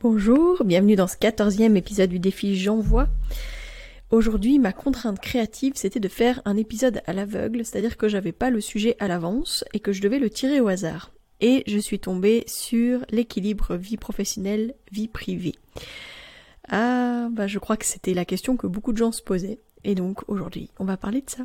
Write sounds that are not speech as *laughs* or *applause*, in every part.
Bonjour, bienvenue dans ce quatorzième épisode du défi J'envoie. Aujourd'hui, ma contrainte créative, c'était de faire un épisode à l'aveugle, c'est-à-dire que j'avais pas le sujet à l'avance et que je devais le tirer au hasard. Et je suis tombée sur l'équilibre vie professionnelle, vie privée. Ah, bah je crois que c'était la question que beaucoup de gens se posaient. Et donc aujourd'hui, on va parler de ça.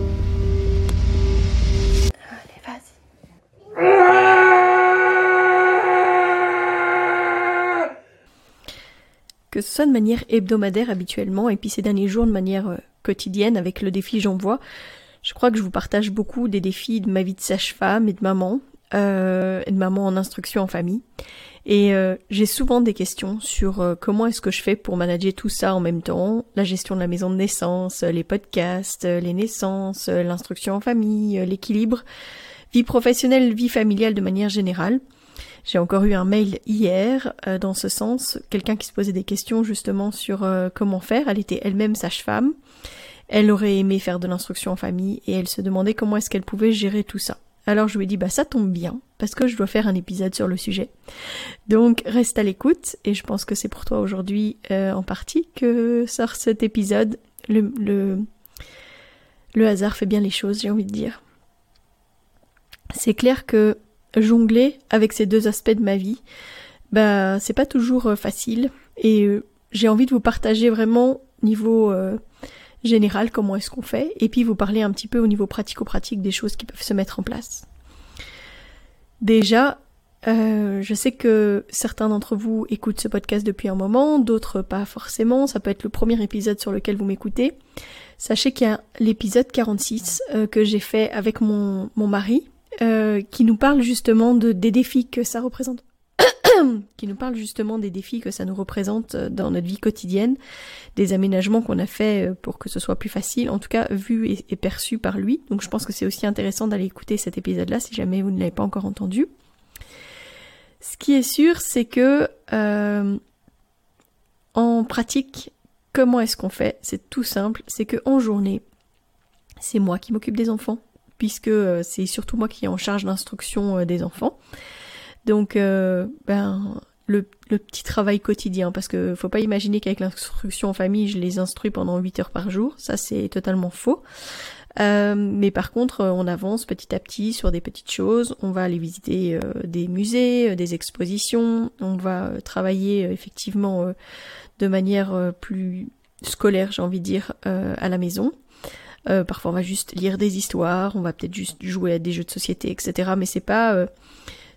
Que ce soit de manière hebdomadaire habituellement, et puis ces derniers jours de manière euh, quotidienne avec le défi J'envoie. Je crois que je vous partage beaucoup des défis de ma vie de sage-femme et de maman, euh, et de maman en instruction en famille. Et euh, j'ai souvent des questions sur comment est-ce que je fais pour manager tout ça en même temps, la gestion de la maison de naissance, les podcasts, les naissances, l'instruction en famille, l'équilibre, vie professionnelle, vie familiale de manière générale. J'ai encore eu un mail hier euh, dans ce sens, quelqu'un qui se posait des questions justement sur euh, comment faire. Elle était elle-même sage-femme. Elle aurait aimé faire de l'instruction en famille et elle se demandait comment est-ce qu'elle pouvait gérer tout ça. Alors je lui ai dit bah ça tombe bien parce que je dois faire un épisode sur le sujet. Donc reste à l'écoute et je pense que c'est pour toi aujourd'hui euh, en partie que sort cet épisode. Le, le, le hasard fait bien les choses, j'ai envie de dire. C'est clair que jongler avec ces deux aspects de ma vie, bah c'est pas toujours euh, facile et euh, j'ai envie de vous partager vraiment niveau euh, général comment est-ce qu'on fait et puis vous parler un petit peu au niveau pratico-pratique des choses qui peuvent se mettre en place. Déjà, je sais que certains d'entre vous écoutent ce podcast depuis un moment, d'autres pas forcément, ça peut être le premier épisode sur lequel vous m'écoutez. Sachez qu'il y a l'épisode 46 que j'ai fait avec mon, mon mari, euh, qui nous parle justement de, des défis que ça représente. *coughs* qui nous parle justement des défis que ça nous représente euh, dans notre vie quotidienne, des aménagements qu'on a fait euh, pour que ce soit plus facile, en tout cas vu et, perçu par lui. Donc je pense que c'est aussi intéressant d'aller écouter cet épisode-là si jamais vous ne l'avez pas encore entendu. Ce qui est sûr, c'est que en pratique, comment est-ce qu'on fait? C'est tout simple, c'est que en journée, c'est moi qui m'occupe des enfants puisque euh, c'est surtout moi qui est en charge d'instruction euh, des enfants. Donc, euh, ben, le, petit travail quotidien, parce que faut pas imaginer qu'avec l'instruction en famille, je les instruis pendant 8 heures par jour, ça c'est totalement faux. mais par contre, on avance petit à petit sur des petites choses. On va aller visiter des musées, des expositions. On va travailler effectivement de manière plus scolaire, j'ai envie de dire, à la maison. Euh, parfois on va juste lire des histoires, on va peut-être juste jouer à des jeux de société, etc. Mais c'est pas euh,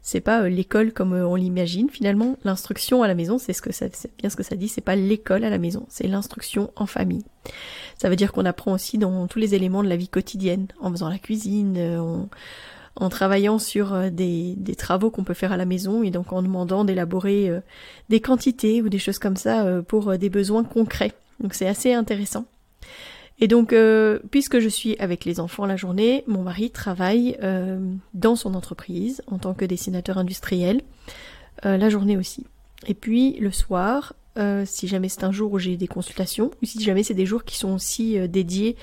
c'est pas euh, l'école comme on l'imagine finalement. L'instruction à la maison, c'est ce que ça, c'est bien ce que ça dit. C'est pas l'école à la maison, c'est l'instruction en famille. Ça veut dire qu'on apprend aussi dans tous les éléments de la vie quotidienne, en faisant la cuisine, en, en travaillant sur des, des travaux qu'on peut faire à la maison et donc en demandant d'élaborer des quantités ou des choses comme ça pour des besoins concrets. Donc c'est assez intéressant. Et donc, euh, puisque je suis avec les enfants la journée, mon mari travaille euh, dans son entreprise en tant que dessinateur industriel, euh, la journée aussi. Et puis le soir, si jamais c'est un jour où j'ai des consultations, ou si jamais c'est des jours qui sont aussi dédiés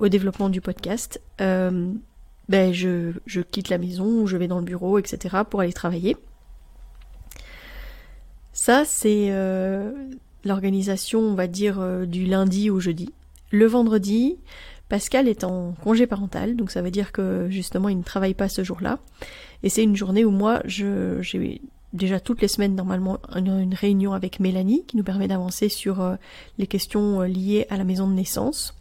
au développement du podcast, ben je, je quitte la maison je vais dans le bureau, etc. pour aller travailler. Ça, c'est l'organisation, on va dire, du lundi au jeudi. Le vendredi, Pascal est en congé parental, donc ça veut dire que justement il ne travaille pas ce jour-là. Et c'est une journée où moi je, déjà toutes les semaines normalement une, réunion avec Mélanie qui nous permet d'avancer sur euh, les questions liées à la maison de naissance.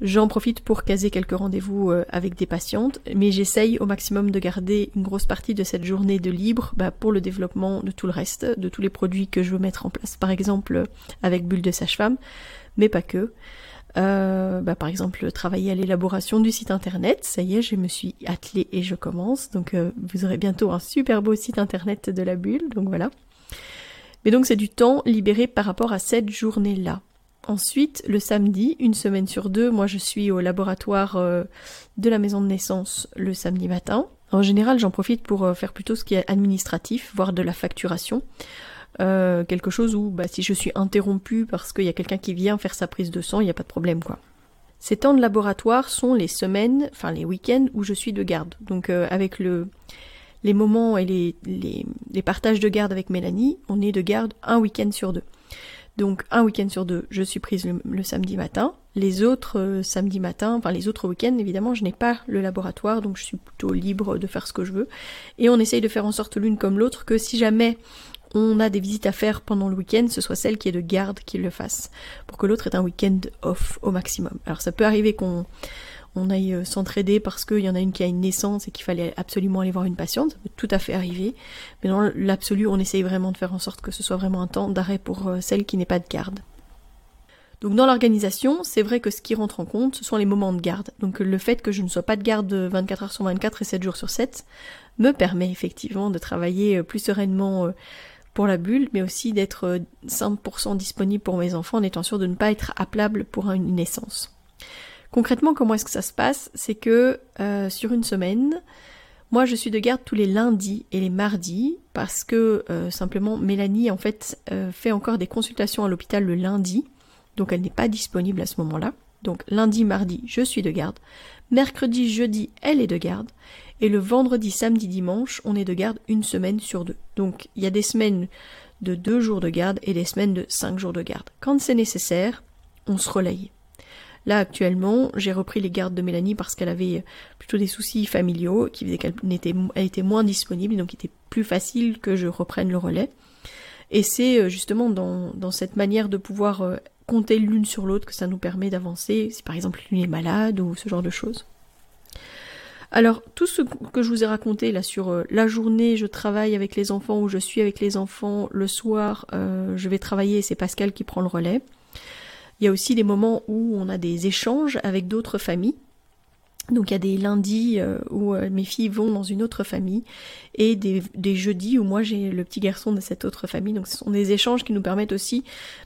J'en profite pour caser quelques rendez-vous avec des patientes, mais j'essaye au maximum de garder une grosse partie de cette journée de libre bah, pour le développement de tout le reste, de tous les produits que je veux mettre en place. Par exemple avec Bulle de Sage-Femme, mais pas que. Euh, bah, par exemple, travailler à l'élaboration du site internet. Ça y est, je me suis attelée et je commence. Donc, euh, vous aurez bientôt un super beau site internet de la bulle. Donc voilà. Mais donc, c'est du temps libéré par rapport à cette journée-là. Ensuite, le samedi, une semaine sur deux, moi je suis au laboratoire euh, de la maison de naissance le samedi matin. En général, j'en profite pour faire plutôt ce qui est administratif, voire de la facturation. Euh, quelque chose où bah, si je suis interrompue parce qu'il y a quelqu'un qui vient faire sa prise de sang, il n'y a pas de problème quoi. Ces temps de laboratoire sont les semaines, enfin les week-ends où je suis de garde. Donc euh, avec le, les moments et les, les, les, partages de garde avec Mélanie, on est de garde un week-end sur deux. Donc un week-end sur deux, je suis prise le, samedi matin. Les autres euh, samedis matin, enfin les autres week-ends, évidemment, je n'ai pas le laboratoire, donc je suis plutôt libre de faire ce que je veux. Et on essaye de faire en sorte l'une comme l'autre que si jamais on a des visites à faire pendant le week-end, ce soit celle qui est de garde qui le fasse, pour que l'autre ait un week-end off au maximum. Alors ça peut arriver qu'on on aille euh, s'entraider parce qu'il y en a une qui a une naissance et qu'il fallait absolument aller voir une patiente, ça peut tout à fait arriver, mais dans l'absolu, on essaye vraiment de faire en sorte que ce soit vraiment un temps d'arrêt pour euh, celle qui n'est pas de garde. Donc dans l'organisation, c'est vrai que ce qui rentre en compte, ce sont les moments de garde. Donc le fait que je ne sois pas de garde 24 heures sur 24 et 7 jours sur 7 me permet effectivement de travailler euh, plus sereinement pour la bulle, mais aussi d'être 100% disponible pour mes enfants en étant sûr de ne pas être appelable pour une naissance. Concrètement, comment est-ce que ça se passe? C'est que euh, sur une semaine, moi je suis de garde tous les lundis et les mardis parce que euh, simplement Mélanie en fait euh, fait encore des consultations à l'hôpital le lundi, donc elle n'est pas disponible à ce moment-là. Donc lundi, mardi, je suis de garde. Mercredi, jeudi, elle est de garde. Et le vendredi, samedi, dimanche, on est de garde une semaine sur deux. Donc il y a des semaines de deux jours de garde et des semaines de cinq jours de garde. Quand c'est nécessaire, on se relaye. Là actuellement, j'ai repris les gardes de Mélanie parce qu'elle avait plutôt des soucis familiaux qui faisaient qu'elle était, moins disponible, donc il était plus facile que je reprenne le relais. Et c'est euh, justement dans, dans, cette manière de pouvoir euh, compter l'une sur l'autre que ça nous permet d'avancer, si par exemple l'une est malade ou ce genre de choses. Alors, tout ce que je vous ai raconté là sur euh, la journée, je travaille avec les enfants ou je suis avec les enfants, le soir, euh, je vais travailler c'est Pascal qui prend le relais. Il y a aussi des moments où on a des échanges avec d'autres familles. Donc il y a des lundis euh, où mes filles vont dans une autre famille et des, jeudis où moi j'ai le petit garçon de cette autre famille. Donc ce sont des échanges qui nous permettent aussi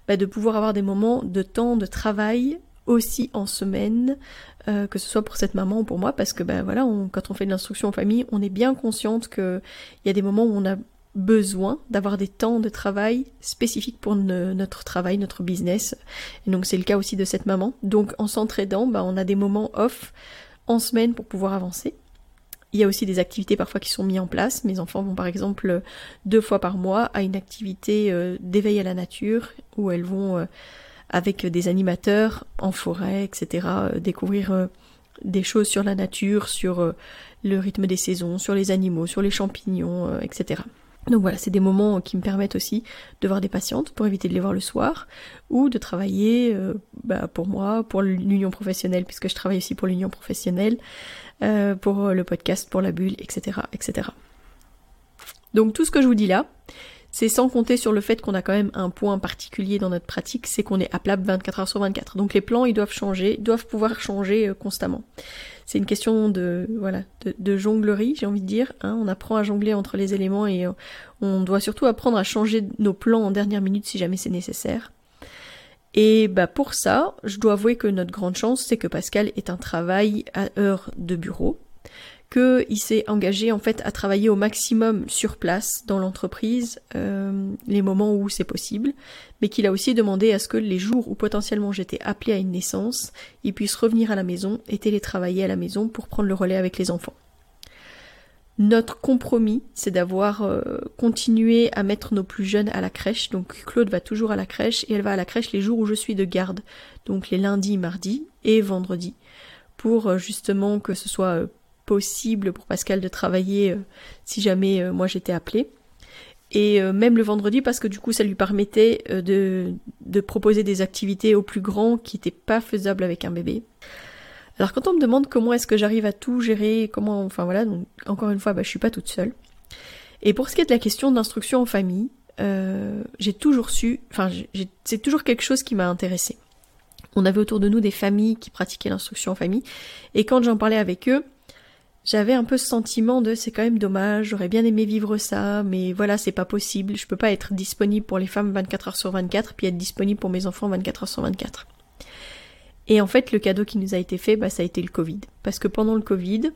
bah, de pouvoir avoir des moments de temps de travail aussi en semaine, euh, que ce soit pour cette maman ou pour moi, parce que ben voilà, quand on fait de l'instruction en famille, on est bien consciente qu'il y a des moments où on a besoin d'avoir des temps de travail spécifiques pour notre travail, notre business. Et donc c'est le cas aussi de cette maman. Donc en s'entraidant, ben, on a des moments off en semaine pour pouvoir avancer. Il y a aussi des activités parfois qui sont mises en place. Mes enfants vont par exemple deux fois par mois à une activité euh, d'éveil à la nature où elles vont euh, avec des animateurs en forêt, etc. Euh, découvrir euh, des choses sur la nature, sur euh, le rythme des saisons, sur les animaux, sur les champignons, etc. Donc voilà, c'est des moments qui me permettent aussi de voir des patientes pour éviter de les voir le soir, ou de travailler bah, pour moi, pour l'union professionnelle, puisque je travaille aussi pour l'union professionnelle, pour le podcast, pour la bulle, etc., etc. Donc tout ce que je vous dis là, c'est sans compter sur le fait qu'on a quand même un point particulier dans notre pratique, c'est qu'on est appelable 24 heures sur 24. Donc les plans, ils doivent changer, doivent pouvoir changer euh, constamment. C'est une question de voilà de, jonglerie, j'ai envie de dire. Hein. On apprend à jongler entre les éléments et euh, on doit surtout apprendre à changer nos plans en dernière minute si jamais c'est nécessaire. Et bah pour ça, je dois avouer que notre grande chance, c'est que Pascal est un travail à heure de bureau qu'il s'est engagé en fait à travailler au maximum sur place dans l'entreprise euh, les moments où c'est possible, mais qu'il a aussi demandé à ce que les jours où potentiellement j'étais appelée à une naissance, il puisse revenir à la maison et télétravailler à la maison pour prendre le relais avec les enfants. Notre compromis, c'est d'avoir euh, continué à mettre nos plus jeunes à la crèche. Donc Claude va toujours à la crèche et elle va à la crèche les jours où je suis de garde, donc les lundis, mardis et vendredis, pour euh, justement que ce soit possible pour Pascal de travailler euh, si jamais euh, moi j'étais appelée. et euh, même le vendredi parce que du coup ça lui permettait de, de proposer des activités aux plus grands qui n'étaient pas faisables avec un bébé. Alors quand on me demande comment est-ce que j'arrive à tout gérer, comment, enfin voilà, donc encore une fois, bah, je suis pas toute seule. Et pour ce qui est de la question d'instruction en famille, j'ai toujours su, enfin c'est toujours quelque chose qui m'a intéressée. On avait autour de nous des familles qui pratiquaient l'instruction en famille, et quand j'en parlais avec eux, j'avais un peu ce sentiment de c'est quand même dommage, j'aurais bien aimé vivre ça, mais voilà, c'est pas possible, je peux pas être disponible pour les femmes 24 heures sur 24, puis être disponible pour mes enfants 24 heures sur 24. Et en fait, le cadeau qui nous a été fait, bah, ça a été le Covid. Parce que pendant le Covid,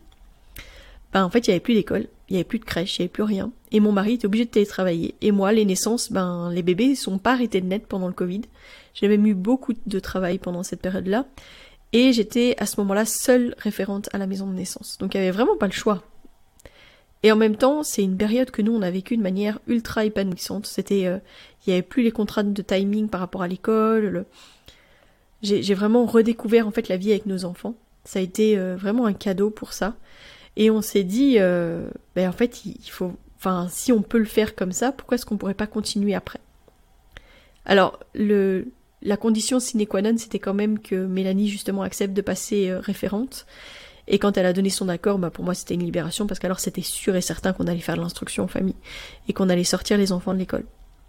bah, en fait, il y avait plus d'école, il y avait plus de crèche, il y avait plus rien. Et mon mari était obligé de télétravailler. Et moi, les naissances, ben, les bébés sont pas arrêtés de naître pendant le Covid. J'ai même eu beaucoup de travail pendant cette période-là. Et j'étais à ce moment-là seule référente à la maison de naissance. Donc il y avait vraiment pas le choix. Et en même temps, c'est une période que nous on a vécue de manière ultra épanouissante. C'était, euh, il y avait plus les contraintes de timing par rapport à l'école. J'ai vraiment redécouvert en fait la vie avec nos enfants. Ça a été euh, vraiment un cadeau pour ça. Et on s'est dit, euh, ben en fait, il faut, enfin, si on peut le faire comme ça, pourquoi est-ce qu'on pourrait pas continuer après? Alors, le, la condition sine qua non, c'était quand même que Mélanie justement accepte de passer euh, référente. Et quand elle a donné son accord, bah pour moi c'était une libération parce qu'alors c'était sûr et certain qu'on allait faire de l'instruction en famille et qu'on allait sortir les enfants de l'école.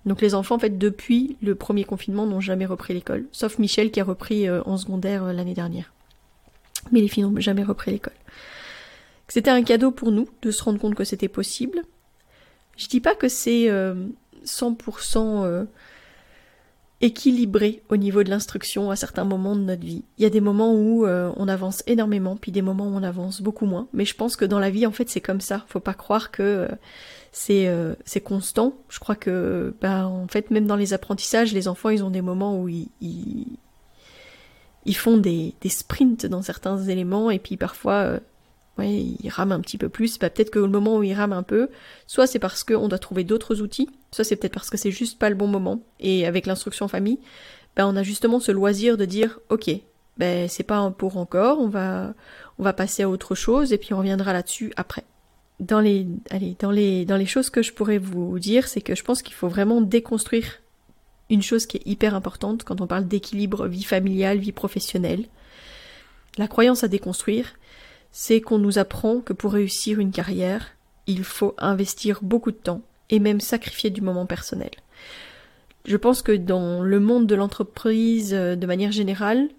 Donc les enfants en fait depuis le premier confinement n'ont jamais repris l'école, sauf Michel qui a repris euh, en secondaire euh, l'année dernière. Mais les filles n'ont jamais repris l'école. C'était un cadeau pour nous de se rendre compte que c'était possible. Je dis pas que c'est 100% équilibré au niveau de l'instruction à certains moments de notre vie. Il y a des moments où euh, on avance énormément, puis des moments où on avance beaucoup moins. Mais je pense que dans la vie, en fait, c'est comme ça. Faut pas croire que euh, c'est euh, c'est constant. Je crois que, bah, en fait, même dans les apprentissages, les enfants, ils ont des moments où ils, ils, ils font des, des sprints dans certains éléments, et puis parfois il rame un petit peu plus, bah, peut-être que le moment où il rame un peu, soit c'est parce qu'on doit trouver d'autres outils, soit c'est peut-être parce que c'est juste pas le bon moment. Et avec l'instruction famille, bah, on a justement ce loisir de dire, ok, ben c'est pas pour encore, on va, on va passer à autre chose et puis on reviendra là-dessus après. Dans les, allez, dans les, dans les choses que je pourrais vous dire, c'est que je pense qu'il faut vraiment déconstruire une chose qui est hyper importante quand on parle d'équilibre vie familiale, vie professionnelle. La croyance à déconstruire, c'est qu'on nous apprend que pour réussir une carrière, il faut investir beaucoup de temps et même sacrifier du moment personnel. Je pense que dans le monde de l'entreprise euh, de manière générale,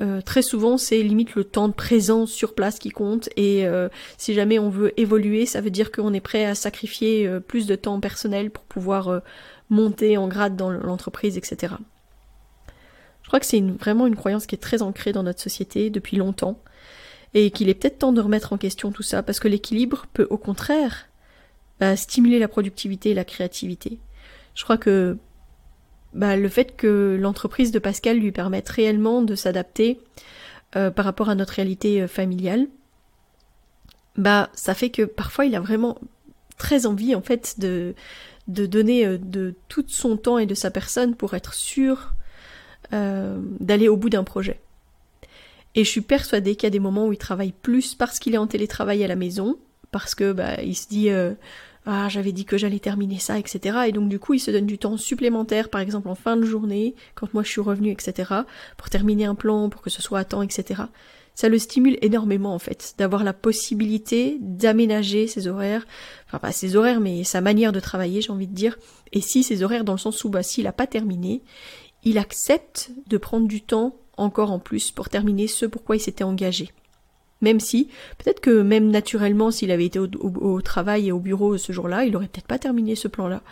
euh, très souvent c'est limite le temps de présence sur place qui compte et euh, si jamais on veut évoluer, ça veut dire qu'on est prêt à sacrifier plus de temps personnel pour pouvoir monter en grade dans l'entreprise, etc. Je crois que c'est vraiment une croyance qui est très ancrée dans notre société depuis longtemps et qu'il est peut-être temps de remettre en question tout ça, parce que l'équilibre peut au contraire bah, stimuler la productivité et la créativité. Je crois que bah, le fait que l'entreprise de Pascal lui permette réellement de s'adapter euh, par rapport à notre réalité euh, familiale, bah ça fait que parfois il a vraiment très envie en fait de de donner euh, de tout son temps et de sa personne pour être sûr d'aller au bout d'un projet. Et je suis persuadée qu'il y a des moments où il travaille plus parce qu'il est en télétravail à la maison, parce que bah il se dit euh, ah j'avais dit que j'allais terminer ça, etc. Et donc du coup il se donne du temps supplémentaire, par exemple en fin de journée, quand moi je suis revenue, etc. pour terminer un plan, pour que ce soit à temps, etc. Ça le stimule énormément en fait, d'avoir la possibilité d'aménager ses horaires, enfin pas ses horaires mais sa manière de travailler j'ai envie de dire, et si ses horaires dans le sens où bah s'il a pas terminé, il accepte de prendre du temps encore en plus pour terminer ce pourquoi il s'était engagé. Même si, peut-être que même naturellement, s'il avait été au, travail et au bureau ce jour-là, il aurait peut-être pas terminé ce plan-là.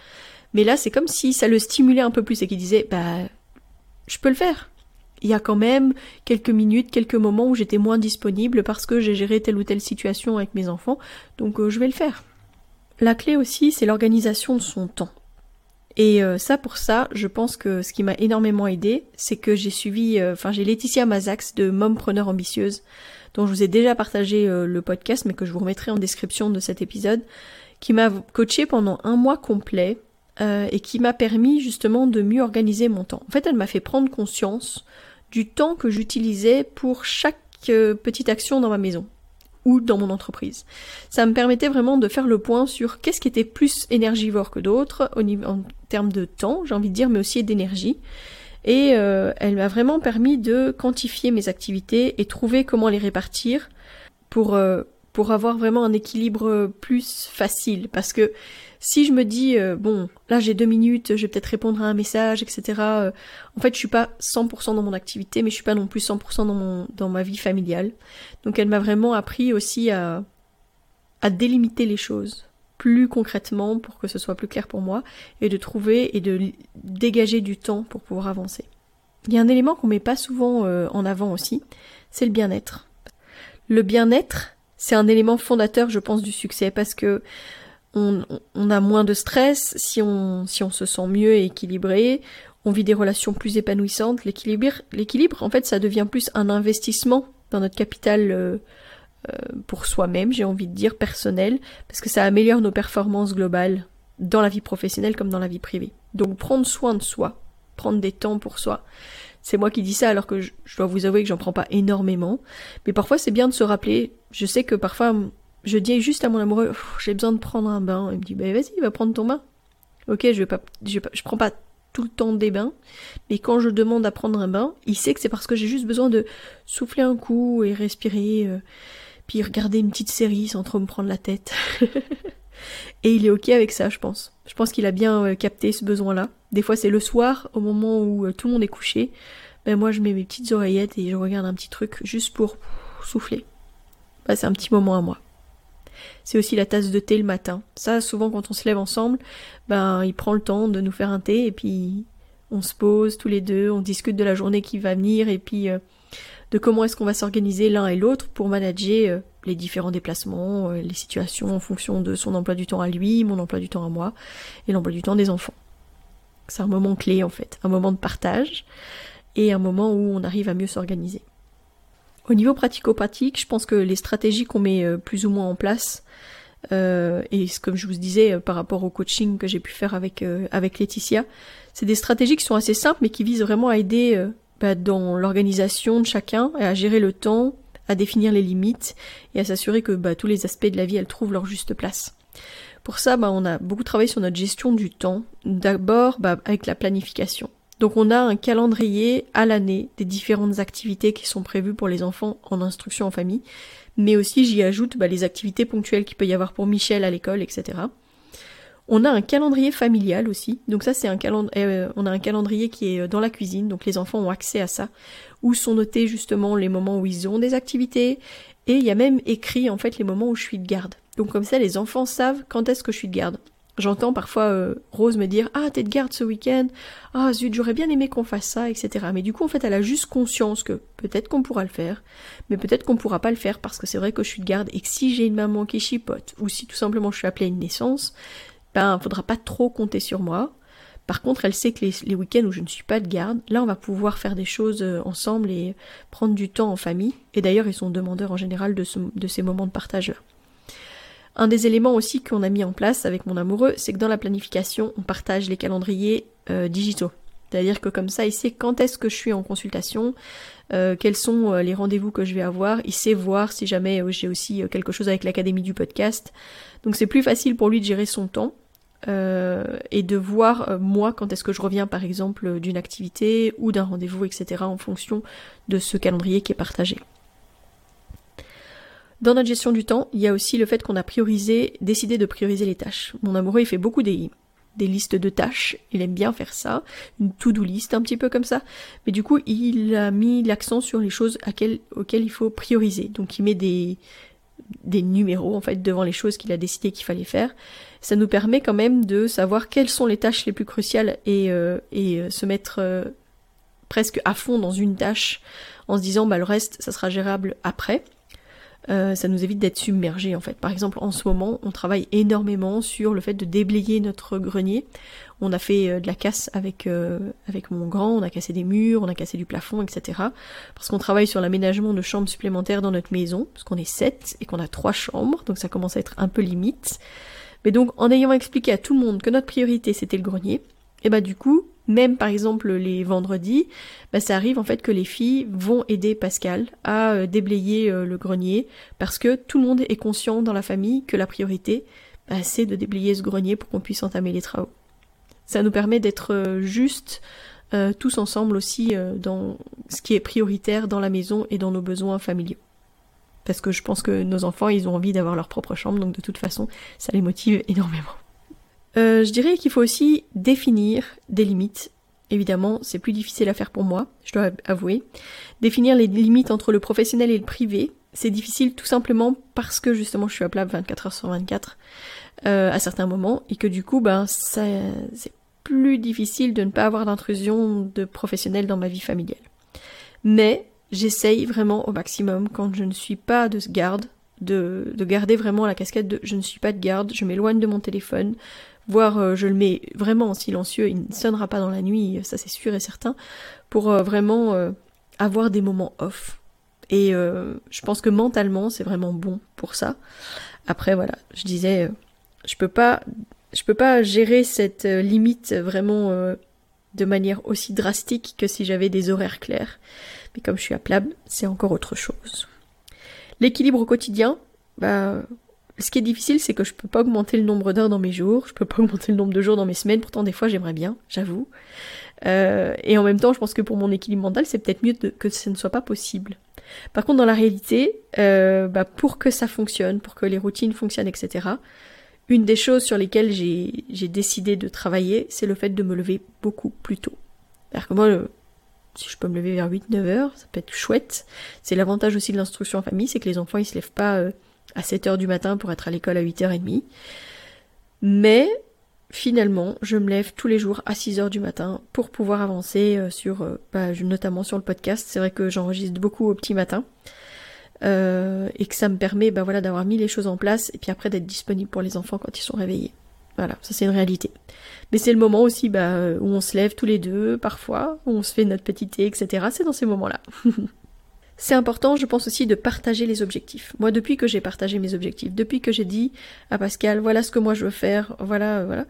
Mais là, c'est comme si ça le stimulait un peu plus et qu'il disait, bah, je peux le faire. Il y a quand même quelques minutes, quelques moments où j'étais moins disponible parce que j'ai géré telle ou telle situation avec mes enfants, donc euh, je vais le faire. La clé aussi, c'est l'organisation de son temps. Et euh, ça, pour ça, je pense que ce qui m'a énormément aidé, c'est que j'ai suivi, euh, enfin j'ai Laetitia Mazax de Mompreneur Ambitieuse, dont je vous ai déjà partagé euh, le podcast, mais que je vous remettrai en description de cet épisode, qui m'a coaché pendant un mois complet et qui m'a permis justement de mieux organiser mon temps. En fait, elle m'a fait prendre conscience du temps que j'utilisais pour chaque petite action dans ma maison ou dans mon entreprise. Ça me permettait vraiment de faire le point sur qu'est-ce qui était plus énergivore que d'autres en termes de temps, j'ai envie de dire, mais aussi d'énergie. Et euh, elle m'a vraiment permis de quantifier mes activités et trouver comment les répartir pour, euh, pour avoir vraiment un équilibre plus facile. Parce que si je me dis, euh, bon, là j'ai deux minutes, je vais peut-être répondre à un message, etc. en fait, je suis pas 100% dans mon activité, mais je suis pas non plus 100% dans, mon, dans ma vie familiale. Donc elle m'a vraiment appris aussi à, à délimiter les choses plus concrètement pour que ce soit plus clair pour moi et de trouver et de dégager du temps pour pouvoir avancer. Il y a un élément qu'on met pas souvent en avant aussi, c'est le bien-être. Le bien-être, c'est un élément fondateur, je pense, du succès parce que on, a moins de stress si on, si on se sent mieux et équilibré, on vit des relations plus épanouissantes. L'équilibre, l'équilibre, en fait, ça devient plus un investissement dans notre capital euh, euh, pour soi-même, j'ai envie de dire personnel, parce que ça améliore nos performances globales dans la vie professionnelle comme dans la vie privée. Donc prendre soin de soi, prendre des temps pour soi, c'est moi qui dis ça alors que je, dois vous avouer que j'en prends pas énormément. Mais parfois c'est bien de se rappeler. Je sais que parfois je dis juste à mon amoureux, j'ai besoin de prendre un bain. Il me dit, bah vas-y, va prendre ton bain. Ok, je vais pas, prends pas tout le temps des bains, mais quand je demande à prendre un bain, il sait que c'est parce que j'ai juste besoin de souffler un coup et respirer, euh, puis regarder une petite série sans trop me prendre la tête. *laughs* et il est ok avec ça, je pense. Je pense qu'il a bien euh, capté ce besoin-là. Des fois, c'est le soir, au moment où euh, tout le monde est couché. Ben moi, je mets mes petites oreillettes et je regarde un petit truc juste pour souffler. Ben, c'est un petit moment à moi. C'est aussi la tasse de thé le matin. Ça, souvent, quand on se lève ensemble, ben, il prend le temps de nous faire un thé et puis on se pose tous les deux, on discute de la journée qui va venir et puis euh, de comment est-ce qu'on va s'organiser l'un et l'autre pour manager les différents déplacements, les situations en fonction de son emploi du temps à lui, mon emploi du temps à moi et l'emploi du temps des enfants. C'est un moment clé en fait, un moment de partage et un moment où on arrive à mieux s'organiser. Au niveau pratico-pratique, je pense que les stratégies qu'on met euh, plus ou moins en place, euh, et comme je vous disais euh, par rapport au coaching que j'ai pu faire avec, avec Laetitia, c'est des stratégies qui sont assez simples mais qui visent vraiment à aider bah, dans l'organisation de chacun et à gérer le temps, à définir les limites et à s'assurer que bah, tous les aspects de la vie elles trouvent leur juste place. Pour ça, bah, on a beaucoup travaillé sur notre gestion du temps. D'abord, bah, avec la planification. Donc on a un calendrier à l'année des différentes activités qui sont prévues pour les enfants en instruction en famille, mais aussi j'y ajoute les activités ponctuelles qu'il peut y avoir pour Michel à l'école, etc. On a un calendrier familial aussi, donc ça c'est un calendrier, euh, on a un calendrier qui est dans la cuisine, donc les enfants ont accès à ça, où sont notés justement les moments où ils ont des activités, et il y a même écrit en fait les moments où je suis de garde. Donc comme ça, les enfants savent quand est-ce que je suis de garde. J'entends parfois euh, Rose me dire Ah, t'es de garde ce week-end Ah, zut, j'aurais bien aimé qu'on fasse ça, etc. Mais du coup, en fait, elle a juste conscience que peut-être qu'on pourra le faire, mais peut-être qu'on pourra pas le faire parce que c'est vrai que je suis de garde et que si j'ai une maman qui chipote, ou si tout simplement je suis appelée à une naissance, ben, faudra pas trop compter sur moi. Par contre, elle sait que les, week-ends où je ne suis pas de garde, là, on va pouvoir faire des choses euh, ensemble et prendre du temps en famille. Et d'ailleurs, ils sont demandeurs en général de, ces moments de partage-là. Un des éléments aussi qu'on a mis en place avec mon amoureux, c'est que dans la planification, on partage les calendriers euh, digitaux. C'est-à-dire que comme ça, il sait quand est-ce que je suis en consultation, euh, quels sont les rendez-vous que je vais avoir, il sait voir si jamais j'ai aussi quelque chose avec l'académie du podcast. Donc c'est plus facile pour lui de gérer son temps et de voir moi quand est-ce que je reviens par exemple d'une activité ou d'un rendez-vous, etc. en fonction de ce calendrier qui est partagé. Dans notre gestion du temps, il y a aussi le fait qu'on a priorisé, décidé de prioriser les tâches. Mon amoureux, il fait beaucoup des, des listes de tâches, il aime bien faire ça, une to-do list un petit peu comme ça, mais du coup, il a mis l'accent sur les choses auxquelles il faut prioriser. Donc il met des, des numéros en fait devant les choses qu'il a décidé qu'il fallait faire. Ça nous permet quand même de savoir quelles sont les tâches les plus cruciales et, euh, et euh, se mettre euh, presque à fond dans une tâche en se disant bah le reste ça sera gérable après. Euh, ça nous évite d'être submergés en fait. Par exemple, en ce moment, on travaille énormément sur le fait de déblayer notre grenier. On a fait euh, de la casse avec euh, avec mon grand, on a cassé des murs, on a cassé du plafond, etc. Parce qu'on travaille sur l'aménagement de chambres supplémentaires dans notre maison, parce qu'on est sept et qu'on a trois chambres, donc ça commence à être un peu limite. Mais donc, en ayant expliqué à tout le monde que notre priorité c'était le grenier, et bah du coup, même par exemple les vendredis, bah, ça arrive en fait que les filles vont aider Pascal à euh, déblayer euh, le grenier parce que tout le monde est conscient dans la famille que la priorité, bah, c'est de déblayer ce grenier pour qu'on puisse entamer les travaux. Ça nous permet d'être euh, juste tous ensemble aussi dans ce qui est prioritaire dans la maison et dans nos besoins familiaux. Parce que je pense que nos enfants, ils ont envie d'avoir leur propre chambre, donc de toute façon, ça les motive énormément. Euh, je dirais qu'il faut aussi définir des limites. Évidemment, c'est plus difficile à faire pour moi, je dois avouer. Définir les limites entre le professionnel et le privé, c'est difficile tout simplement parce que justement je suis à plat 24 heures sur 24 euh, à certains moments et que du coup ben c'est plus difficile de ne pas avoir d'intrusion de professionnels dans ma vie familiale. Mais j'essaye vraiment au maximum quand je ne suis pas de garde de, de garder vraiment la casquette de je ne suis pas de garde, je m'éloigne de mon téléphone, voire euh, je le mets vraiment en silencieux, il ne sonnera pas dans la nuit, ça c'est sûr et certain, pour euh, vraiment euh, avoir des moments off. Et je pense que mentalement c'est vraiment bon pour ça. Après voilà, je disais, je peux pas, je peux pas gérer cette limite vraiment de manière aussi drastique que si j'avais des horaires clairs. Mais comme je suis appelable, c'est encore autre chose. L'équilibre au quotidien, bah ce qui est difficile, c'est que je peux pas augmenter le nombre d'heures dans mes jours, je peux pas augmenter le nombre de jours dans mes semaines, pourtant des fois j'aimerais bien, j'avoue. Euh, et en même temps, je pense que pour mon équilibre mental, c'est peut-être mieux que ce ne soit pas possible. Par contre, dans la réalité, euh, bah, pour que ça fonctionne, pour que les routines fonctionnent, etc., une des choses sur lesquelles j'ai décidé de travailler, c'est le fait de me lever beaucoup plus tôt. C'est-à-dire que moi, si je peux me lever vers 8-9 heures, ça peut être chouette. C'est l'avantage aussi de l'instruction en famille, c'est que les enfants, ils se lèvent pas... Euh, à 7 heures du matin pour être à l'école à 8h30. Mais finalement, je me lève tous les jours à 6 heures du matin pour pouvoir avancer euh, sur, euh, bah, notamment sur le podcast. C'est vrai que j'enregistre beaucoup au petit matin. Euh, et que ça me permet bah voilà d'avoir mis les choses en place et puis après d'être disponible pour les enfants quand ils sont réveillés. Voilà, ça c'est une réalité. Mais c'est le moment aussi bah, où on se lève tous les deux, parfois, où on se fait notre petit thé, etc. C'est dans ces moments-là. *laughs* C'est important, je pense aussi, de partager les objectifs. Moi, depuis que j'ai partagé mes objectifs, depuis que j'ai dit à Pascal, voilà ce que moi je veux faire, voilà, voilà,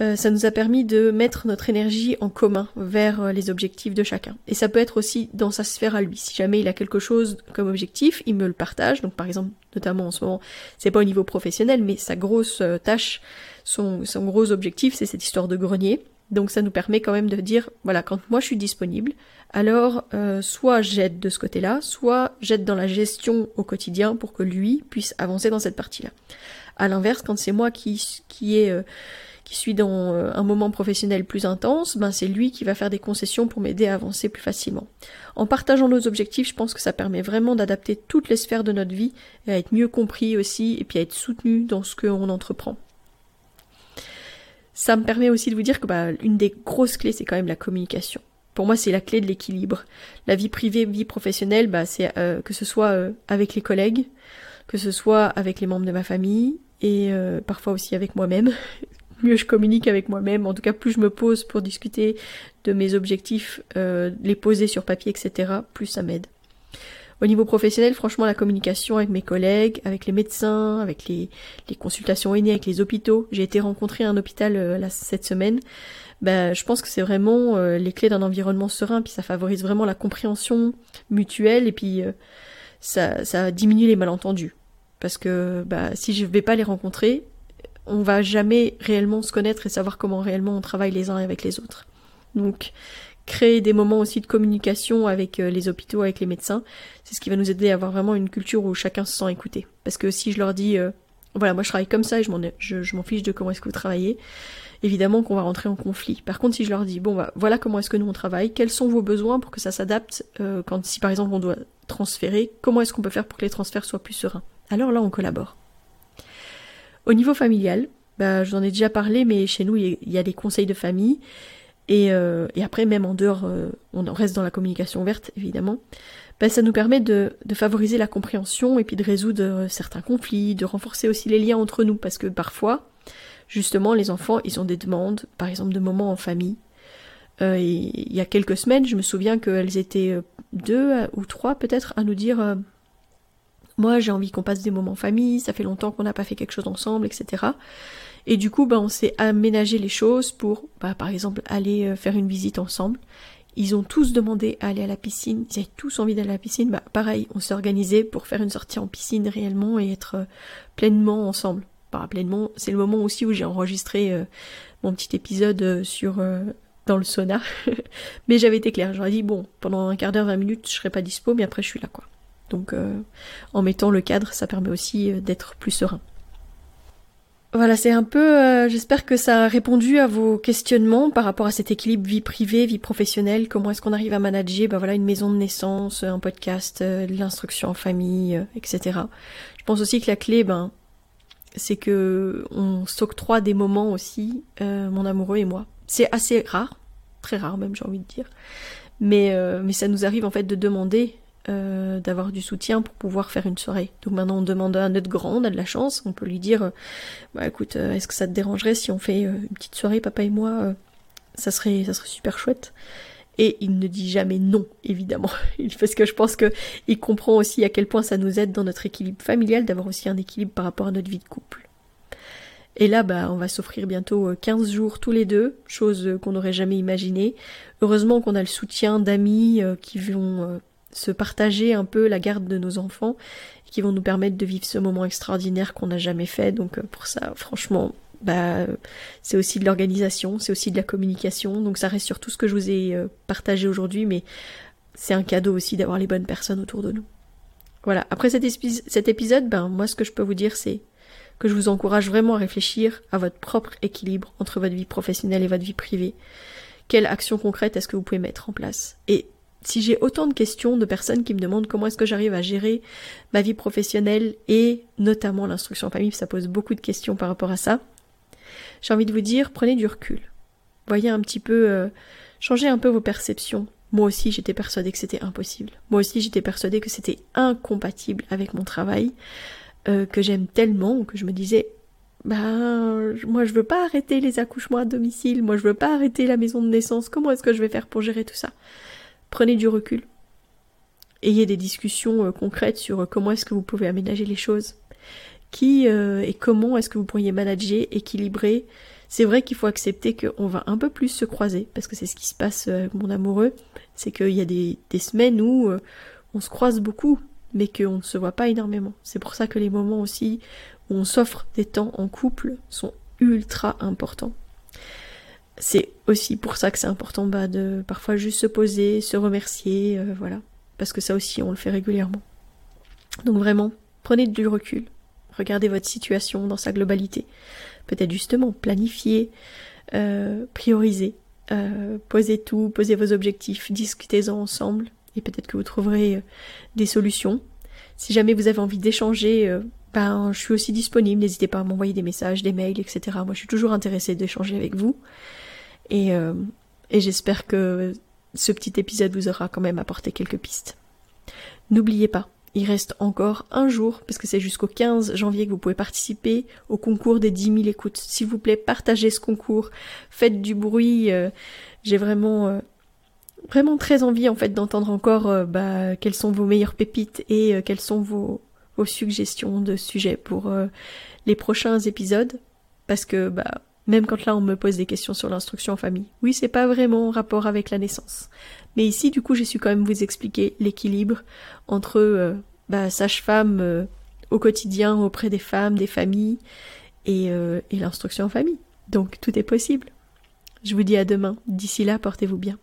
euh, ça nous a permis de mettre notre énergie en commun vers euh, les objectifs de chacun. Et ça peut être aussi dans sa sphère à lui. Si jamais il a quelque chose comme objectif, il me le partage. Donc par exemple, notamment en ce moment, c'est pas au niveau professionnel, mais sa grosse euh, tâche, son, gros objectif, c'est cette histoire de grenier. Donc ça nous permet quand même de dire, voilà, quand moi je suis disponible, alors soit j'aide de ce côté-là, soit j'aide dans la gestion au quotidien pour que lui puisse avancer dans cette partie-là. À l'inverse, quand c'est moi qui, qui est... qui suis dans euh, un moment professionnel plus intense, ben c'est lui qui va faire des concessions pour m'aider à avancer plus facilement. En partageant nos objectifs, je pense que ça permet vraiment d'adapter toutes les sphères de notre vie et à être mieux compris aussi et puis à être soutenu dans ce qu'on entreprend. Ça me permet aussi de vous dire que bah, une des grosses clés, c'est quand même la communication. Pour moi, c'est la clé de l'équilibre. La vie privée, vie professionnelle, bah, c'est euh, que ce soit euh, avec les collègues, que ce soit avec les membres de ma famille et parfois aussi avec moi-même. Mieux je communique avec moi-même, en tout cas plus je me pose pour discuter de mes objectifs, les poser sur papier, etc., plus ça m'aide. Au niveau professionnel, franchement, la communication avec mes collègues, avec les médecins, avec les, consultations aînées, avec les hôpitaux. J'ai été rencontrer un hôpital euh, cette semaine. Ben, je pense que c'est vraiment euh, les clés d'un environnement serein, puis ça favorise vraiment la compréhension mutuelle, et puis euh, ça, ça diminue les malentendus. Parce que bah, si je ne vais pas les rencontrer, on va jamais réellement se connaître et savoir comment réellement on travaille les uns avec les autres. Donc créer des moments aussi de communication avec euh, les hôpitaux, avec les médecins, c'est ce qui va nous aider à avoir vraiment une culture où chacun se sent écouté. Parce que si je leur dis, euh, voilà, moi je travaille comme ça et je m'en, fiche de comment est-ce que vous travaillez, évidemment qu'on va rentrer en conflit. Par contre, si je leur dis, bon, bah, voilà comment est-ce que nous on travaille, quels sont vos besoins pour que ça s'adapte, euh, quand si par exemple on doit transférer, comment est-ce qu'on peut faire pour que les transferts soient plus sereins? Alors là, on collabore. Au niveau familial, bah, j'en ai déjà parlé, mais chez nous, il y a des conseils de famille. Et, euh, et, après, même en dehors, euh, on reste dans la communication ouverte, évidemment, ben, ça nous permet de, favoriser la compréhension et puis de résoudre euh, certains conflits, de renforcer aussi les liens entre nous, parce que parfois, justement, les enfants, ils ont des demandes, par exemple, de moments en famille. Euh, il y a quelques semaines, je me souviens qu'elles étaient deux ou trois peut-être à nous dire moi j'ai envie qu'on passe des moments en famille, ça fait longtemps qu'on n'a pas fait quelque chose ensemble, etc. Et du coup, bah, on s'est aménagé les choses pour, bah, par exemple, aller euh, faire une visite ensemble. Ils ont tous demandé à aller à la piscine, ils avaient tous envie d'aller à la piscine. Bah, pareil, on s'est organisé pour faire une sortie en piscine réellement et être euh, pleinement ensemble. Pas pleinement, c'est le moment aussi où j'ai enregistré euh, mon petit épisode sur dans le sauna. *laughs* mais j'avais été claire, j'aurais dit bon, pendant un quart d'heure, 20 minutes, je serai pas dispo, mais après je suis là quoi. Donc en mettant le cadre, ça permet aussi d'être plus serein. Voilà, c'est un peu. Euh, j'espère que ça a répondu à vos questionnements par rapport à cet équilibre vie privée, vie professionnelle. Comment est-ce qu'on arrive à manager, ben voilà, une maison de naissance, un podcast, euh, l'instruction en famille, euh, etc. Je pense aussi que la clé, ben, c'est que on s'octroie des moments aussi, mon amoureux et moi. C'est assez rare, très rare même, j'ai envie de dire. Mais mais ça nous arrive en fait de demander euh, d'avoir du soutien pour pouvoir faire une soirée. Donc maintenant on demande à notre grand, on a de la chance, on peut lui dire euh, bah écoute, euh, est-ce que ça te dérangerait si on fait une petite soirée papa et moi ça serait ça serait super chouette. Et il ne dit jamais non, évidemment. *laughs* Parce que je pense que il comprend aussi à quel point ça nous aide dans notre équilibre familial d'avoir aussi un équilibre par rapport à notre vie de couple. Et là, bah, on va s'offrir bientôt 15 jours tous les deux, chose qu'on n'aurait jamais imaginée. Heureusement qu'on a le soutien d'amis qui vont se partager un peu la garde de nos enfants qui vont nous permettre de vivre ce moment extraordinaire qu'on n'a jamais fait. Donc euh, pour ça, franchement, bah, c'est aussi de l'organisation, c'est aussi de la communication. Donc ça reste sur tout ce que je vous ai euh, partagé aujourd'hui, mais c'est un cadeau aussi d'avoir les bonnes personnes autour de nous. Voilà. Après cet, cet épisode, ben moi ce que je peux vous dire, c'est que je vous encourage vraiment à réfléchir à votre propre équilibre entre votre vie professionnelle et votre vie privée. Quelle action concrète est-ce que vous pouvez mettre en place? Et si j'ai autant de questions de personnes qui me demandent comment est-ce que j'arrive à gérer ma vie professionnelle et notamment l'instruction en famille, ça pose beaucoup de questions par rapport à ça, j'ai envie de vous dire, prenez du recul. Voyez un petit peu, euh, changez un peu vos perceptions. Moi aussi, j'étais persuadée que c'était impossible. Moi aussi, j'étais persuadée que c'était incompatible avec mon travail, euh, que j'aime tellement, que je me disais, ben, moi, je veux pas arrêter les accouchements à domicile, moi, je veux pas arrêter la maison de naissance, comment est-ce que je vais faire pour gérer tout ça? Prenez du recul. Ayez des discussions euh, concrètes sur euh, comment est-ce que vous pouvez aménager les choses. Qui euh, et comment est-ce que vous pourriez manager, équilibrer. C'est vrai qu'il faut accepter qu'on va un peu plus se croiser, parce que c'est ce qui se passe avec mon amoureux. C'est qu'il y a des, des semaines où on se croise beaucoup, mais qu'on ne se voit pas énormément. C'est pour ça que les moments aussi où on s'offre des temps en couple sont ultra importants c'est aussi pour ça que c'est important bah, de parfois juste se poser, se remercier, euh, voilà. Parce que ça aussi, on le fait régulièrement. Donc vraiment, prenez du recul. Regardez votre situation dans sa globalité. Peut-être justement planifier, euh, prioriser, euh, posez tout, posez vos objectifs, discutez-en ensemble et peut-être que vous trouverez des solutions. Si jamais vous avez envie d'échanger, ben je suis aussi disponible. N'hésitez pas à m'envoyer des messages, des mails, etc. Moi, je suis toujours intéressée d'échanger avec vous. Et, euh, et j'espère que ce petit épisode vous aura quand même apporté quelques pistes. N'oubliez pas, il reste encore un jour, parce que c'est jusqu'au 15 janvier que vous pouvez participer au concours des 10 000 écoutes. S'il vous plaît, partagez ce concours, faites du bruit. Euh, j'ai vraiment, euh, vraiment très envie en fait d'entendre encore bah, quelles sont vos meilleures pépites et quelles sont vos, vos suggestions de sujets pour les prochains épisodes, parce que bah même quand là on me pose des questions sur l'instruction en famille. Oui, c'est pas vraiment en rapport avec la naissance. Mais ici, du coup, j'ai su quand même vous expliquer l'équilibre entre euh, bah, sage-femme euh, au quotidien auprès des femmes, des familles et, euh, et l'instruction en famille. Donc tout est possible. Je vous dis à demain. D'ici là, portez-vous bien.